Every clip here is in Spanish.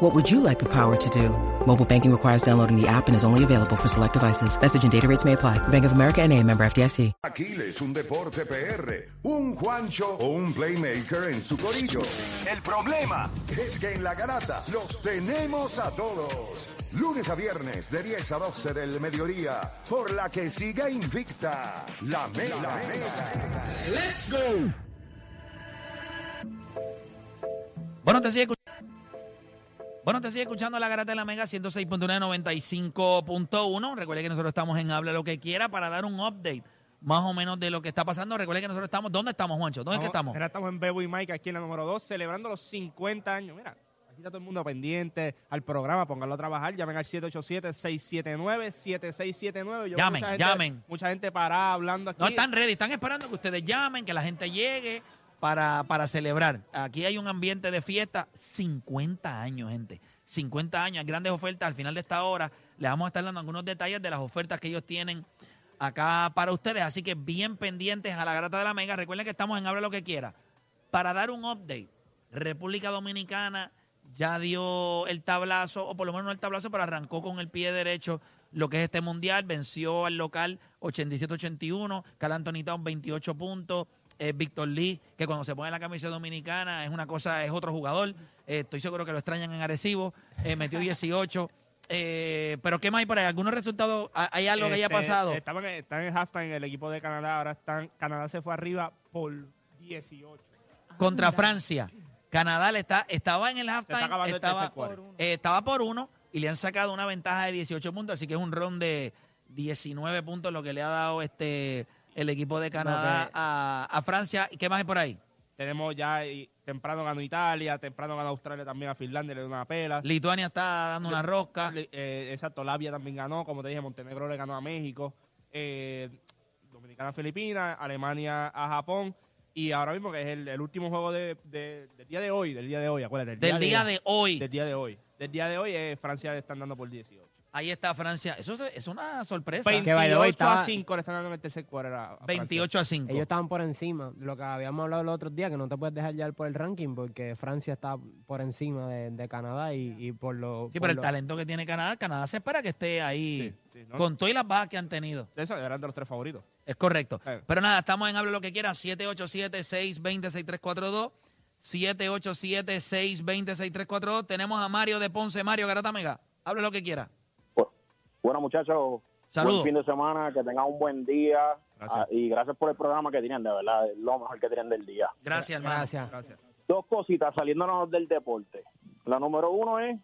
What would you like the power to do? Mobile banking requires downloading the app and is only available for select devices. Message and data rates may apply. Bank of America and a member FDIC. Aquiles, un deporte PR, un Juancho o un playmaker en su corillo. El problema es que en la garata los tenemos a todos. Lunes a viernes de 10 a 12 del mediodía, por la que siga invicta la mega. La mega. Let's go. Bueno, te sigue escuchando. Bueno, te sigue escuchando la garata de la Mega 106.995.1. Recuerde que nosotros estamos en Habla lo que quiera para dar un update más o menos de lo que está pasando. Recuerde que nosotros estamos. ¿Dónde estamos, Juancho? ¿Dónde es que estamos? Mira, estamos en Bebo y Mike aquí en la número 2, celebrando los 50 años. Mira, aquí está todo el mundo pendiente al programa. Pónganlo a trabajar. Llamen al 787-679-7679. Yo veo Llamen, mucha gente- llamen. Mucha gente parada hablando aquí. No están ready, están esperando que ustedes llamen, que la gente llegue para, celebrar. Aquí hay un ambiente de fiesta, 50 años, gente. 50 años, grandes ofertas. Al final de esta hora les vamos a estar dando algunos detalles de las ofertas que ellos tienen acá para ustedes. Así que bien pendientes a la grata de la Mega. Recuerden que estamos en Habla lo que quiera. Para dar un update, República Dominicana ya dio el tablazo, o por lo menos no el tablazo, pero arrancó con el pie derecho lo que es este mundial. Venció al local 87-81, Cal Anthony Town 28 puntos. Eh, Víctor Lee, que cuando se pone la camisa dominicana es una cosa, es otro jugador. Eh, estoy seguro que lo extrañan en Arecibo. Eh, metió 18. Eh, pero ¿qué más hay por ahí? ¿Algunos resultados? ¿Hay- ¿Hay algo que haya Este, pasado? Estaban, están en halftime el equipo de Canadá. Ahora están. Canadá se fue arriba por 18. contra Francia. Canadá le está, estaba en el halftime, está estaba, eh, estaba por uno y le han sacado una ventaja de 18 puntos, así que es un ron de 19 puntos lo que le ha dado este el equipo de Canadá que- a, a Francia. ¿Y qué más hay por ahí? Tenemos ya. y temprano ganó Italia. Temprano ganó Australia también a Finlandia. Le dio una pela. Lituania está dando una rosca. Le- eh, exacto, Labia también ganó, como te dije, Montenegro le ganó a México, eh, Dominicana a Filipinas, Alemania a Japón, y ahora mismo que es el, el último juego de, de- del día de hoy, del día de hoy, acuérdate. Del día de hoy. Del día de hoy. Del día de hoy, eh, Francia le están dando por 18. Ahí está Francia. Eso es, es una sorpresa. 28 by the way, estaba- a 5 le están dando en el tercer quarter a, a Francia. 28 a 5. Ellos estaban por encima. Lo que habíamos hablado los otros días, que no te puedes dejar llevar por el ranking porque Francia está por encima de, de Canadá y, y por lo. Sí, por pero el lo- talento que tiene Canadá, Canadá se espera que esté ahí Sí, sí, ¿no? con todas las bajas que han tenido. De eso eran de los tres favoritos. Es correcto. Eh. Pero nada, estamos en Habla lo que quiera, 787-620-6342. 787-620-6342. Tenemos a Mario de Ponce. Mario Garata Mega. Habla lo que quiera. Bueno, muchachos, Saludos. buen fin de semana, que tengan un buen día. Gracias. Ah, y gracias por el programa que tienen, de verdad, es lo mejor que tienen del día. Gracias, hermano. Gracias. Gracias. Dos cositas saliéndonos del deporte. La número uno es,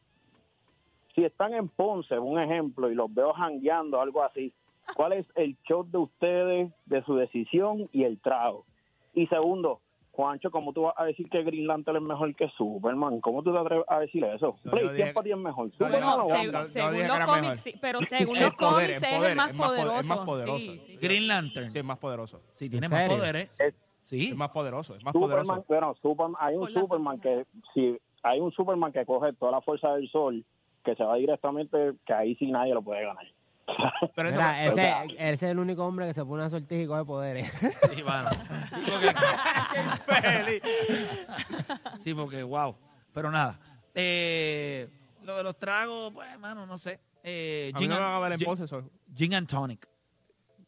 si están en Ponce, un ejemplo, y los veo jangueando, algo así, ¿cuál es el show de ustedes, de su decisión y el trago? Y segundo, Juancho, ¿cómo tú vas a decir que Green Lantern es mejor que Superman? ¿Cómo tú te atreves a decir eso? Play, dije ¿quién para ti es mejor? ¿Superman no, no, según los cómics, sí, pero según los cómics es poder, el más es más poder- poderoso. es más poderoso. Sí, sí, sí. Green Lantern. Sí, es más poderoso. Sí, tiene ¿En más serio? poderes. Es- Sí. Es más poderoso, es más Superman, poderoso. bueno, Superman, hay un Superman que si hay un Superman que coge toda la fuerza del sol, que se va directamente, que ahí sí nadie lo puede ganar. Pero eso- Mira, ese, ese es el único hombre que se pone una sortija y coge poderes. Sí, mano. Sí, porque, Feliz. sí, porque, wow. Pero nada. Eh, lo de los tragos, pues, hermano, no sé. Eh, A mí no me and- van a ver en gin-. Gin and tonic.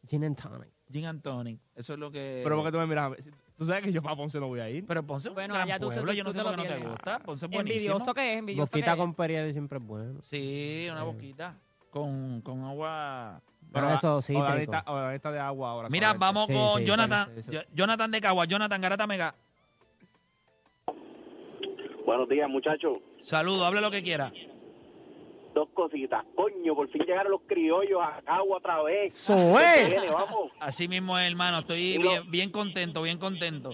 Gin and tonic. Gin and tonic. Eso es lo que... Pero porque tú me miras, tú sabes que yo para Ponce no voy a ir. Pero Ponce es un Bueno, gran allá tú, tú- pueblo. tú- Yo no tú sé te por lo qué no te pierdes. gusta. Ponce es buenísimo. Envidioso que es, envidioso Boquita que con Periel siempre es bueno. Sí, una boquita con, con agua Pero eso sí, O la lista, o la lista de agua ahora. Mira, vamos Sí, con sí, Jonathan. Jonathan de Cagua. Jonathan Garata Mega. Buenos días, muchachos. Saludos, hable lo que quiera. Dos cositas. Coño, por fin llegaron los criollos a Cagua otra vez. Viene, vamos. Así mismo es, hermano. Estoy lo- bien, bien contento, bien contento.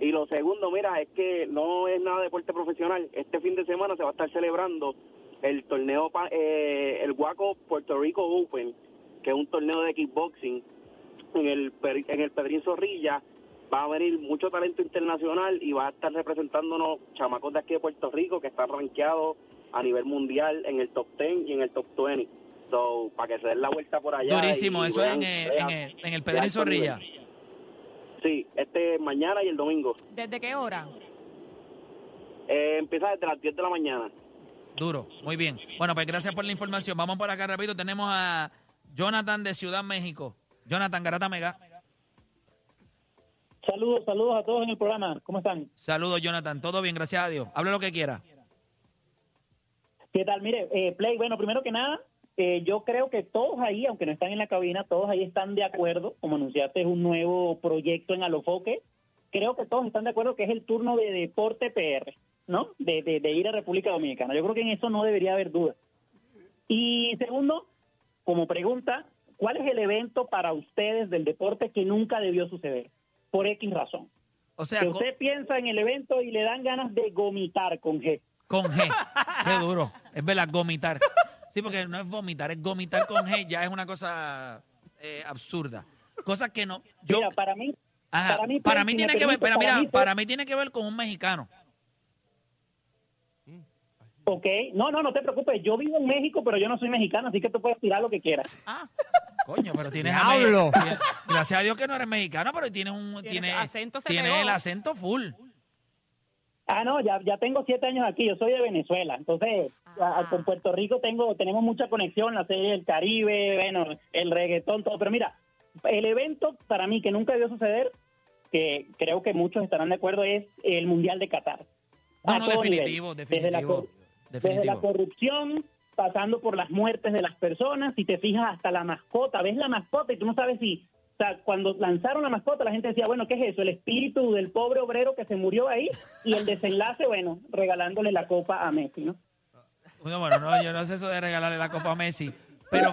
Y lo segundo, mira, es que no es nada de deporte profesional. Este fin de semana se va a estar celebrando el torneo, pa- eh, el Guaco Puerto Rico Open, que es un torneo de kickboxing en el, Per- en el Pedrín Zorrilla. Va a venir mucho talento internacional y va a estar representándonos chamacos de aquí de Puerto Rico que están rankeados a nivel mundial en el top 10 y en el top 20. So, para que se den la vuelta por allá. Durísimo. y Eso es vean- en, el- vean- en, el, en el Pedrín Zorrilla. nivel. Sí, este mañana y el domingo. ¿Desde qué hora? Eh, empieza desde las 10 de la mañana. Duro, muy bien. Bueno, pues gracias por la información. Vamos por acá rápido. Tenemos a Jonathan de Ciudad México. Jonathan Garata Mega. Saludos, saludos a todos en el programa. ¿Cómo están? Saludos, Jonathan. Todo bien, gracias a Dios. Hable lo que quiera. ¿Qué tal? Mire, eh, Play, bueno, primero que nada, eh, yo creo que todos ahí, aunque no están en la cabina, todos ahí están de acuerdo. Como anunciaste, es un nuevo proyecto en Alofoque. Creo que todos están de acuerdo que es el turno de Deporte PR, ¿no? De, de, de ir a República Dominicana. Yo creo que en eso no debería haber duda. Y segundo, como pregunta, ¿cuál es el evento para ustedes del deporte que nunca debió suceder? Por X razón. O sea, que usted piensa en el evento y le dan ganas de gomitar con G. con G. Qué duro. Es verdad, gomitar. Sí, porque no es vomitar, es gomitar con G. Ya es una cosa eh, absurda. Cosas que no. Yo, Mira, para mí, Ajá, para mí, para mí tiene que ver, pero mira, para mí tiene que ver con un mexicano. Ok, no, no, no te preocupes, yo vivo en México, pero yo no soy mexicano, así que tú puedes tirar lo que quieras. Ah, Coño, pero tienes. Me- Gracias a Dios que no eres mexicano, pero tienes un tiene, acento, se tiene el acento full. Ah, no, ya, ya tengo siete años aquí, yo soy de Venezuela, entonces Ah. a- con Puerto Rico tengo tenemos mucha conexión, la serie del Caribe, bueno, el reggaetón, todo, pero mira, el evento para mí que nunca debió suceder, que creo que muchos estarán de acuerdo, es el Mundial de Qatar. No, no, definitivo, nivel. Desde la definitivo. Desde la corrupción, pasando por las muertes de las personas, si te fijas hasta la mascota, ves la mascota y tú no sabes si, o sea, cuando lanzaron la mascota la gente decía, bueno, ¿qué es eso? El espíritu del pobre obrero que se murió ahí y el desenlace, bueno, regalándole la copa a Messi, ¿no? Bueno, bueno, no, yo no sé eso de regalarle la copa a Messi. Pero,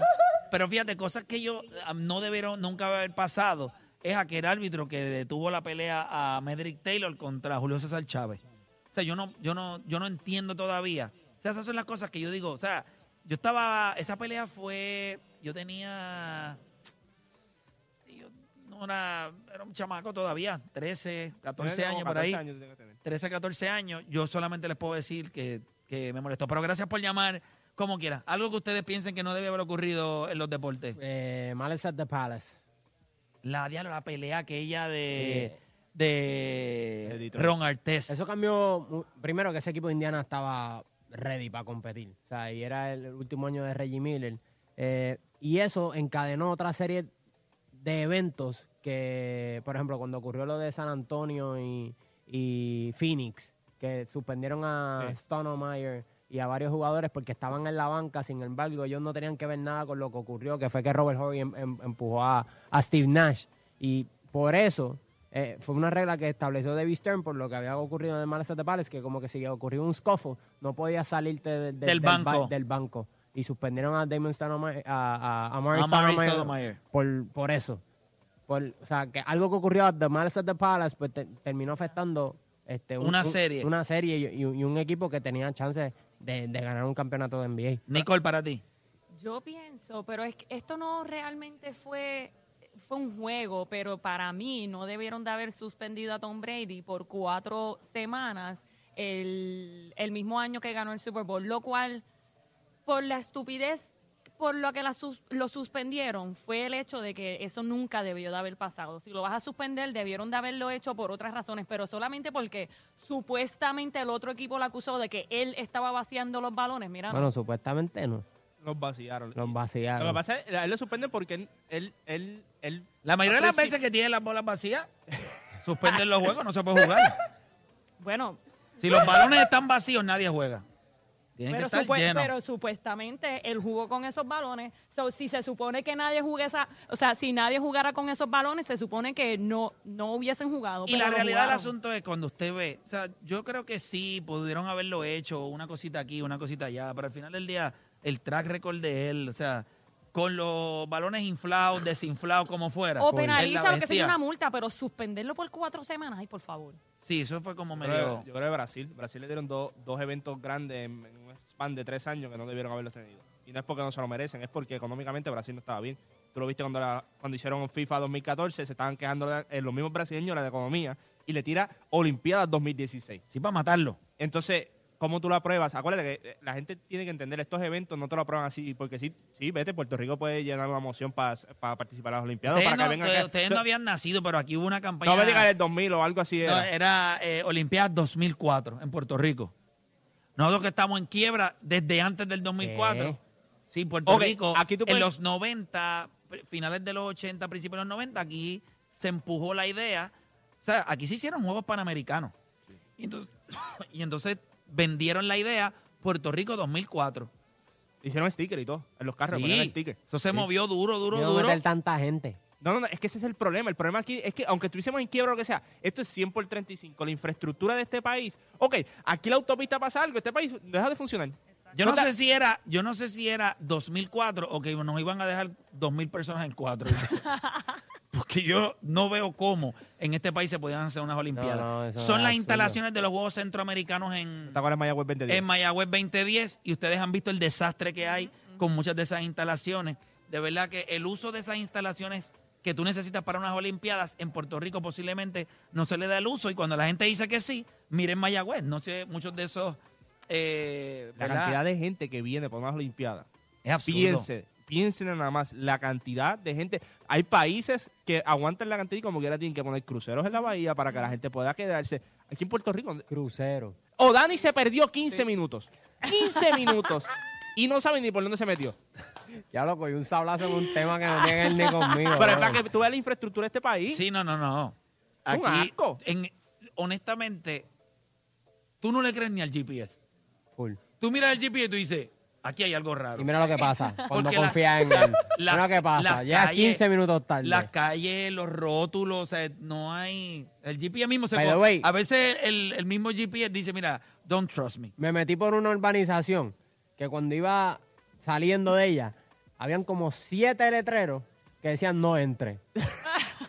pero fíjate, cosas que yo ah, no debieron nunca haber pasado es aquel árbitro que detuvo la pelea a Medrick Taylor contra Julio César Chávez. O sea, yo no, yo no, yo no entiendo todavía. O sea, esas son las cosas que yo digo. O sea, yo estaba, esa pelea fue, yo tenía, yo no era, era un chamaco todavía, 13, 14 Tiene como años por 14 ahí. años tiene que tener. 13, 14 años, yo solamente les puedo decir que, que me molestó. Pero gracias por llamar como quiera. Algo que ustedes piensen que no debe haber ocurrido en los deportes. Eh, Malice at the Palace. La diablo, la pelea aquella de, De de. Ron Artés. Eso cambió. Primero que ese equipo de Indiana estaba ready para competir. O sea, y era el último año de Reggie Miller. Eh, y eso encadenó otra serie de eventos que, por ejemplo, cuando ocurrió lo de San Antonio y, y Phoenix, que suspendieron a Sí. Stonemeyer y a varios jugadores porque estaban en la banca, sin embargo, ellos no tenían que ver nada con lo que ocurrió, que fue que Robert Horry em- em- empujó a, a Steve Nash. Y por eso eh, fue una regla que estableció David Stern por lo que había ocurrido en el at the Palace, que como que si ocurrió un scuffle, no podías salirte de- de- Del ba- banco. del banco. Y suspendieron a Damon Stoudemire, a, a, a A Murray Stoudemire Stoudemire. por, por eso. Por, o sea, que algo que ocurrió a The Malice at the Palace pues, te- terminó afectando este, un- Una un- serie. Una serie y, y- y un equipo que tenía chances de, de ganar un campeonato de NBA. Nicole, para ti. Yo pienso, pero es que esto no realmente fue fue un juego, pero para mí no debieron de haber suspendido a Tom Brady por cuatro semanas el, el mismo año que ganó el Super Bowl, lo cual por la estupidez por lo que la lo suspendieron fue el hecho de que eso nunca debió de haber pasado. Si lo vas a suspender, debieron de haberlo hecho por otras razones, pero solamente porque supuestamente el otro equipo lo acusó de que él estaba vaciando los balones. Mira, no. Bueno, supuestamente no. Los vaciaron. Los Lo que vaciaron. pasa es que a él lo suspenden porque él, él, él, él- La mayoría de las veces que tienen las bolas vacías, suspenden los juegos, no se puede jugar. bueno, Si los balones están vacíos, nadie juega. Tienen que Pero, estar supu- llenos. pero supuestamente él jugó con esos balones. So, si se supone que nadie jugue esa, o sea, si nadie jugara con esos balones, se supone que no, no hubiesen jugado. Y pero la lo realidad del jugaron. asunto es cuando usted ve, o sea, yo creo que sí, pudieron haberlo hecho, una cosita aquí, una cosita allá, pero al final del día, el track record de él, o sea, con los balones inflados, desinflados, como fuera. O penaliza lo que sea una multa, pero suspenderlo por cuatro semanas, ay, por favor. Sí, eso fue como Yo medio... creo, yo creo que Brasil. Brasil le dieron dos- dos eventos grandes en, en un span de tres años que no debieron haberlos tenido. Y no es porque no se lo merecen, es porque económicamente Brasil no estaba bien. Tú lo viste cuando, la- cuando hicieron FIFA 2014, se estaban quejando eh, los mismos brasileños de la economía y le tira Olimpiadas 2016. Sí, para matarlo. Entonces, ¿cómo tú lo apruebas? Acuérdate que eh, la gente tiene que entender, estos eventos no te lo aprueban así, porque sí, sí vete, Puerto Rico puede llenar una moción para participar en las Olimpiadas. Ustedes, para no, que vengan ustedes- acá. ustedes no habían nacido, pero aquí hubo una campaña... No me digas el 2000 o algo así. No, Era. era eh, Olimpiadas 2004 en Puerto Rico. Nosotros que estamos en quiebra desde antes del 2004. ¿Qué? Sí, Puerto Rico, aquí tú en los 90, pr- finales de los 80, principios de los 90, aquí se empujó la idea. O sea, aquí se hicieron Juegos Panamericanos. Y, entonces, y entonces vendieron la idea Puerto Rico 2004. Hicieron sticker y todo. En los carros Sí, ponían sticker. eso se movió duro, duro, No duro. meter tanta gente. No, no, no, es que ese es el problema. El problema aquí es que, aunque estuviésemos en quiebra o lo que sea, esto es 100 por 35. La infraestructura de este país. Ok, aquí la autopista pasa algo, este país deja de funcionar. Yo no sé si era, yo no sé si era 2004 o que nos iban a dejar 2000 personas en cuatro. Porque yo no veo cómo en este país se podían hacer unas olimpiadas. No, no, eso Son las instalaciones de los Juegos Centroamericanos en, ¿Te acuerdas de Mayagüez 2010? en Mayagüez 2010 y ustedes han visto el desastre que hay con muchas de esas instalaciones. De verdad que el uso de esas instalaciones que tú necesitas para unas olimpiadas en Puerto Rico posiblemente no se le da el uso y cuando la gente dice que sí, miren Mayagüez, no sé, muchos de esos... eh, la ¿verdad? cantidad de gente que viene por unas Olimpiadas. es absurdo. Piense, piensen nada más la cantidad de gente. Hay países que aguantan la cantidad y como quiera tienen que poner cruceros en la bahía para que la gente pueda quedarse. Aquí en Puerto Rico. Crucero. O Dani se perdió 15 minutos. 15 minutos. Y no saben ni por dónde se metió. Ya lo cogí un sablazo en un tema que no tiene ni conmigo. Pero es para que tú veas la infraestructura de este país. Sí, no, no, no. Un Aquí, asco. en, honestamente, tú no le crees ni al GPS. Full. Tú miras el GPS y tú dices, aquí hay algo raro. Y mira lo que pasa cuando confías en él. la- mira lo que pasa. calles- 15 minutos tarde. Las calles, los rótulos, o sea, no hay... El GPS mismo se... By way- a veces el, el mismo GPS dice, mira, don't trust me. Me metí por una urbanización que cuando iba saliendo de ella, habían como siete letreros que decían no entre.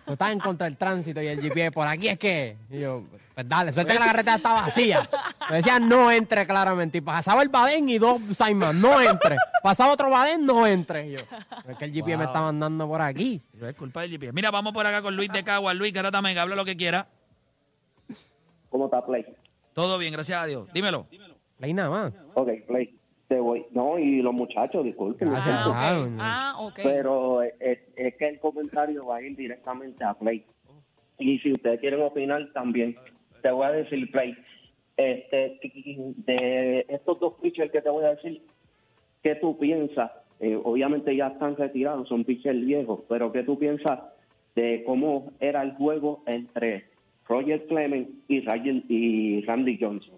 Tú estás en contra del tránsito y el GPS, por aquí es que. Y yo, pues dale, suerte que la carretera está vacía. Me decían no entre claramente. Y pasaba el Badén y dos Simon, no entre. Pasaba otro Badén, no entre. Y yo, es que el GPS me está mandando por aquí. Es culpa del GPS. Mira, vamos por acá con Luis de Cagua. Luis, Garata Mega, habla lo que quiera. ¿Cómo está Play? Todo bien, gracias a Dios. Dímelo. Ahí nada más. Ok, Play. Te voy. No, y los muchachos, disculpen. Ah. Ah, ok. Pero es, es que el comentario va a ir directamente a Play. Y si ustedes quieren opinar también, te voy a decir Play. Este, de estos dos pitchers que te voy a decir, ¿qué tú piensas? Eh, obviamente ya están retirados, son pitchers viejos, pero ¿qué tú piensas de cómo era el juego entre Roger Clemens y, Ryan- y Randy Johnson?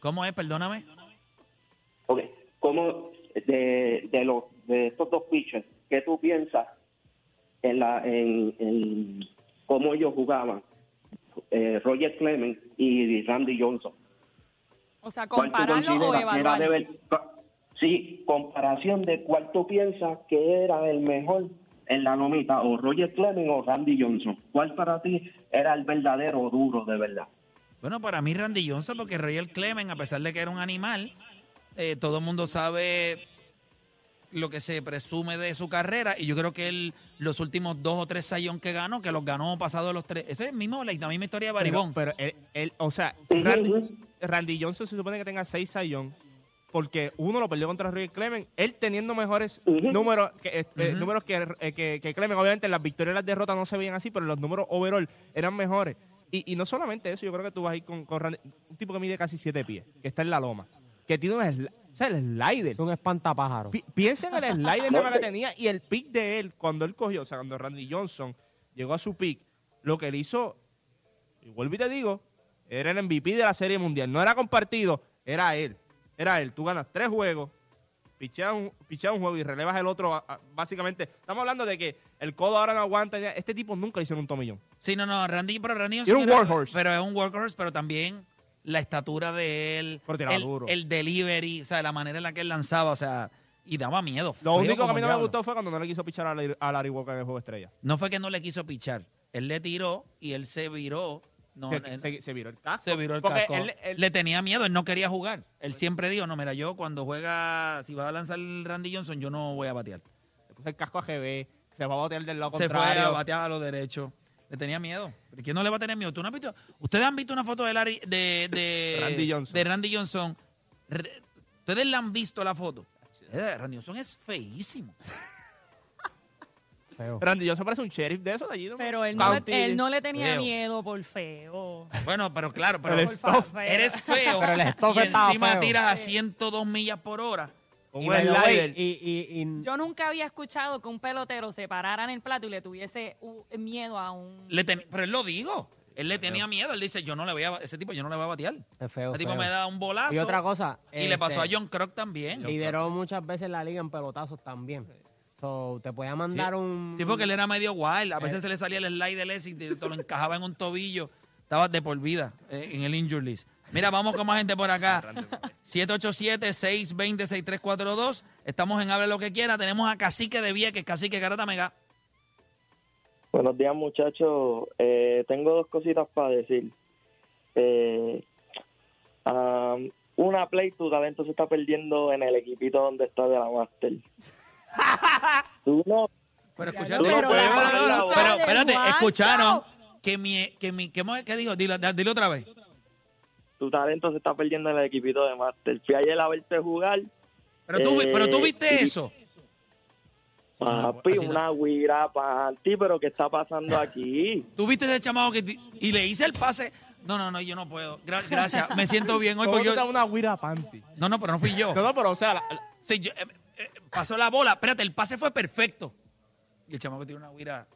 ¿Cómo es? Perdóname. Ok, ¿cómo de, de, los, de estos dos pitchers, qué tú piensas en, la, en, en cómo ellos jugaban eh, Roger Clemens y Randy Johnson? o sea, ¿Cuál tú compararlo o consideras que era evaluarlo. de ver- Sí, comparación de cuál tú piensas que era el mejor en la lomita, o Roger Clemens o Randy Johnson. ¿Cuál para ti era el verdadero duro de verdad? Bueno, para mí Randy Johnson, porque Roger Clemens, a pesar de que era un animal, eh, todo el mundo sabe lo que se presume de su carrera y yo creo que él los últimos dos o tres sayón que ganó, que los ganó pasado los tres, ese es el mismo, la, la misma historia de Baribón. Pero, pero él, él- o sea, Randy. Randy Johnson se supone que tenga seis sayón. Porque uno lo perdió contra Roger Clemens, él teniendo mejores números que, eh, eh, números que, eh, que, que Clemens. Obviamente las victorias y las derrotas no se veían así, pero los números overall eran mejores. Y, y no solamente eso, yo creo que tú vas a ir con, con Randy- un tipo que mide casi siete pies, que está en la loma, que tiene un sli- o sea, el slider. Es un espantapájaro. Pi- Piensa en el slider que tenía y el pick de él cuando él cogió, o sea, cuando Randy Johnson llegó a su pick, lo que él hizo, y vuelvo y te digo, era el MVP de la Serie Mundial. No era compartido, era él. Era él. Tú ganas tres juegos, picheas un, picheas un juego y relevas el otro. a- a- básicamente, estamos hablando de que el codo ahora no aguanta. Este tipo nunca hicieron un tomillón. Sí, no, no, Randy, pero Randy Era un workhorse. Pero es un workhorse, pero también la estatura de él, el, el delivery, o sea, la manera en la que él lanzaba, o sea, y daba miedo. Lo único que a mí no me gustó fue cuando no le quiso pichar a Larry, a Larry Walker en el juego estrella. No fue que no le quiso pichar, él le tiró y él se viró. No, se, él- se- se viró el casco. se viró el Porque casco. él- él- Le tenía miedo, él no quería jugar. Él siempre dijo, no, mira, yo cuando juega, si va a lanzar Randy Johnson, yo no voy a batear. le puso el casco a GB, se va a botear del lado Se fue contrario. a batear a los derechos. Le tenía miedo. ¿Pero ¿Quién no le va a tener miedo? ¿Tú no has visto? ¿Ustedes han visto una foto de, Larry, de, de Randy Johnson. de Randy Johnson? Re- ¿Ustedes la han visto la foto? Eh, Randy Johnson es feísimo. Feo. Randy Johnson parece un sheriff de esos de allí. ¿no? Pero él no, le, él no le tenía Feo. miedo por feo. Bueno, pero claro, pero El Por eres feo Pero el y estaba encima feo. tiras a 102 millas por hora. Y, un by the way, slider. y, y- y- Yo nunca había escuchado que un pelotero se parara en el plato y le tuviese uh, miedo a un... Le ten- pero él lo dijo. Él le tenía miedo. Él dice, yo no le voy a... Ese tipo yo no le voy a batear. es feo, Ese tipo feo. me da un bolazo. Y otra cosa. Y le pasó a este, John Croc también. Lideró muchas veces la liga en pelotazos también. So, te podía mandar un. Sí, porque él era medio wild. A Eh. veces se le salía el slide del ese y te, te lo encajaba en un tobillo. Estaba de por vida eh, en el injury list. Mira, vamos con más gente por acá. 787-620-6342. Estamos en Hable lo que quiera. Tenemos a Cacique de Vieques, Cacique Garata Mega. Buenos días, muchachos. Eh, tengo dos cositas para decir. Eh, am, una play, tu talento se está perdiendo en el equipito donde está de la Master. Tú no, Pero escucharon. no Pero. Pero espérate, escucharon que mi, que mi, ¿qué, mo- qué dijo? Dilo, dilo otra vez. Tu talento se está perdiendo en el equipito de Master. Fui ayer a verte jugar. Pero tú, vi- pero tú Eh, viste y- eso. Papi, así no. una guira panty, pero ¿qué está pasando aquí? Tú viste ese chamaco que ti- y le hice el pase. No, no, no, yo no puedo. Gra- gracias, me siento bien hoy ¿Cómo porque yo. una guira panty? No, no, pero no fui yo. No, no, pero o sea, la- la- Sí, yo, eh, eh, pasó la bola. Espérate, el pase fue perfecto. Y el chamaco tiene una guira.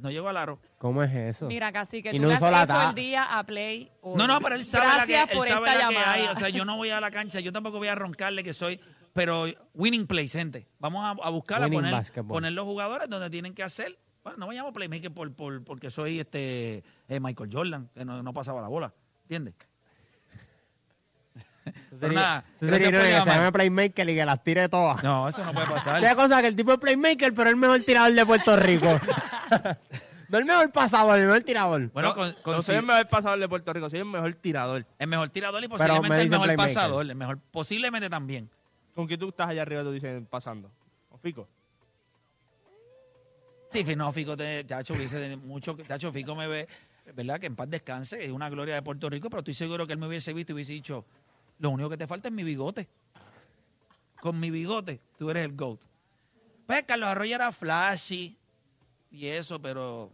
No llegó al aro. ¿Cómo es eso? Mira, casi que Y tú no le has usó la hecho ta- el día a Play. hoy. No, no, pero él sabe la que, él por sabe esta la que llamada. hay. O sea, yo no voy a la cancha, yo tampoco voy a roncarle que soy. Pero winning plays, gente. Vamos a, a buscar, a Winning poner, basketball. poner los jugadores donde tienen que hacer. Bueno, no me llamo playmaker por, por, porque soy este eh, Michael Jordan, que no, no pasaba la bola. ¿Entiendes? Eso Pero sería, nada, eso gracias sería por irónico que se llamar. llame Playmaker y que las tire todas. No, eso no puede pasar. Otra cosa que el tipo es Playmaker, pero es el mejor tirador de Puerto Rico. no el mejor pasador, el mejor tirador. Bueno, no, con, con- no soy el mejor pasador de Puerto Rico, soy el mejor tirador. el mejor tirador y posiblemente me el dicen mejor playmaker. pasador. El mejor, posiblemente también. ¿Con quién tú estás allá arriba, tú dices, pasando? ¿Con Fico? Sí, no, Fico, te, Tacho, hubiese mucho, Tacho, Fico me ve, ¿verdad? Que en paz descanse, es una gloria de Puerto Rico, pero estoy seguro que él me hubiese visto y hubiese dicho, lo único que te falta es mi bigote. Con mi bigote, tú eres el GOAT. Pues Carlos Arroyo era flashy y eso, pero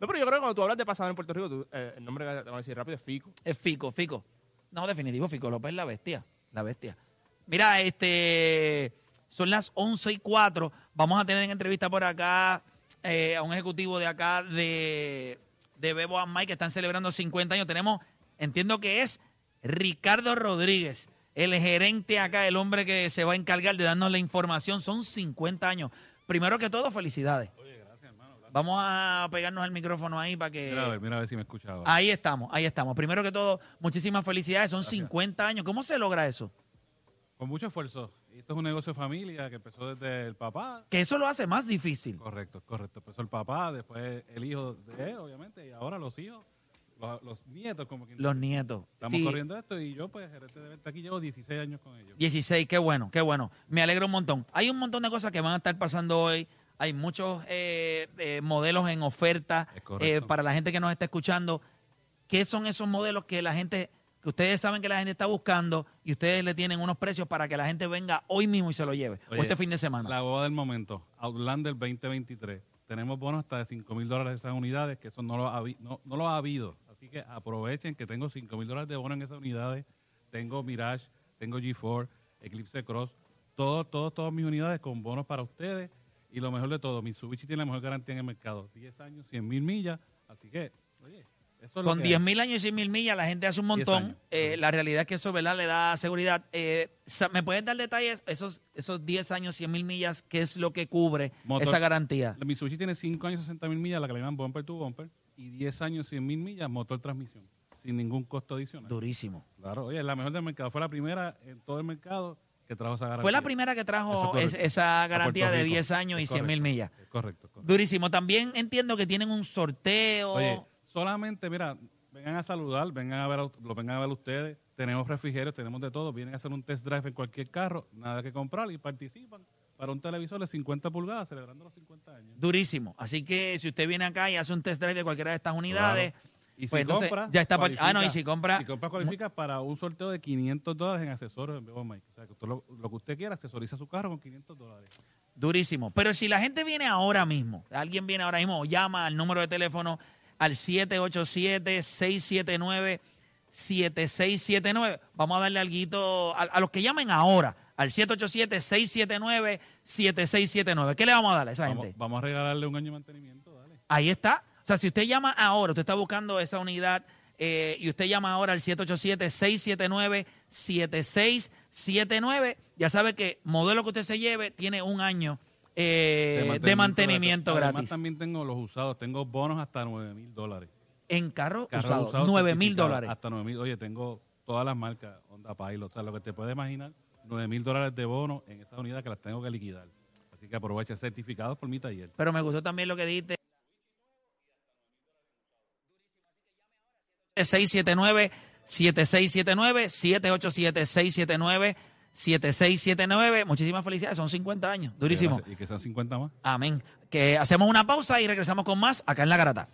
No, pero yo creo que cuando tú hablas de pasador en Puerto Rico, tú, eh, el nombre que te van a decir rápido es Fico. es Fico, Fico. No, definitivo, Fico López es la bestia, la bestia. Mira, este, son las 11 y 4. Vamos a tener en entrevista por acá eh, a un ejecutivo de acá de, de Bebo and Mike que están celebrando 50 años. Tenemos, entiendo que es Ricardo Rodríguez, el gerente acá, el hombre que se va a encargar de darnos la información. Son 50 años. Primero que todo, felicidades. Vamos a pegarnos el micrófono ahí para que... Mira a ver, mira a ver si me escucha ahora. Ahí estamos, ahí estamos. Primero que todo, muchísimas felicidades. Son 50 años. ¿Cómo se logra eso? Con mucho esfuerzo. Esto es un negocio de familia que empezó desde el papá. Que eso lo hace más difícil. Correcto, correcto. Empezó el papá, después el hijo de él, obviamente, y ahora los hijos, los, los nietos, como quien Los dice. nietos. Estamos Sí, corriendo esto y yo, pues, gerente de venta aquí llevo 16 años con ellos. 16, qué bueno, qué bueno. Me alegro un montón. Hay un montón de cosas que van a estar pasando hoy. Hay muchos eh, eh, modelos en oferta eh, para la gente que nos está escuchando. ¿Qué son esos modelos que la gente, que ustedes saben que la gente está buscando y ustedes le tienen unos precios para que la gente venga hoy mismo y se lo lleve? o este fin de semana. La boda del momento, Outlander 2023. Tenemos bonos hasta de 5 mil dólares de esas unidades, que eso no lo, ha, no, no lo ha habido. Así que aprovechen que tengo 5 mil dólares de bono en esas unidades. Tengo Mirage, tengo G4, Eclipse Cross, todos, todos, todas mis unidades con bonos para ustedes. Y lo mejor de todo, Mitsubishi tiene la mejor garantía en el mercado. 10 años, 100 mil millas. Así que, oye, Eso es Con que 10 hay. mil años y 100 mil millas, la gente hace un 10 montón. Eh, la realidad es que eso, ¿verdad? Le da seguridad. Eh, ¿Me puedes dar detalles? Esos, esos 10 años, 100 mil millas, ¿qué es lo que cubre Motor- esa garantía? La Mitsubishi tiene 5 años, 60 mil millas, la que le llaman bumper to bumper, y 10 años, 100 mil millas, motor transmisión, sin ningún costo adicional. Durísimo. Claro, oye, es la mejor del mercado. Fue la primera en todo el mercado que trajo esa garantía. Fue la primera que trajo es esa garantía de Rico. 10 años y Es 100 mil millas. Es correcto, correcto. Durísimo. También entiendo que tienen un sorteo. Oye, solamente, mira, vengan a saludar, vengan a ver, lo vengan a ver ustedes. Tenemos refrigerios, tenemos de todo. Vienen a hacer un test drive en cualquier carro, nada que comprar y participan para un televisor de 50 pulgadas celebrando los 50 años. Durísimo. Así que si usted viene acá y hace un test drive de cualquiera de estas unidades, Claro. Y si pues entonces compra, ya está. Ah, no, y si compra. Si compra, cualifica para un sorteo de 500 dólares en accesorios en Bebo Mike. O sea, que usted lo, lo que usted quiera, accesoriza su carro con 500 dólares. Durísimo. Pero si la gente viene ahora mismo, alguien viene ahora mismo, o llama al número de teléfono al 787-679-7679. Vamos a darle algo a, a los que llamen ahora al 787-679-7679. ¿Qué le vamos a dar a esa Vamos, gente? vamos a regalarle un año de mantenimiento, dale. Ahí está. O sea, si usted llama ahora, usted está buscando esa unidad eh, y usted llama ahora al 787-679-7679, ya sabe que modelo que usted se lleve tiene un año eh, de mantenimiento, Además, gratis. también tengo los usados, tengo bonos hasta 9 mil dólares. En carro, Carros usado, usados 9 mil dólares. Hasta 9 mil. Oye, tengo todas las marcas Honda Pilot. O sea, lo que te puedes imaginar, 9 mil dólares de bono en esa unidad que las tengo que liquidar. Así que aprovecha certificados por mi taller. Pero me gustó también lo que dijiste. 679 7679 787 679 7679 Muchísimas felicidades, son 50 años. Durísimo. Y que sean 50 más. Amén. Que hacemos una pausa y regresamos con más acá en La Garata.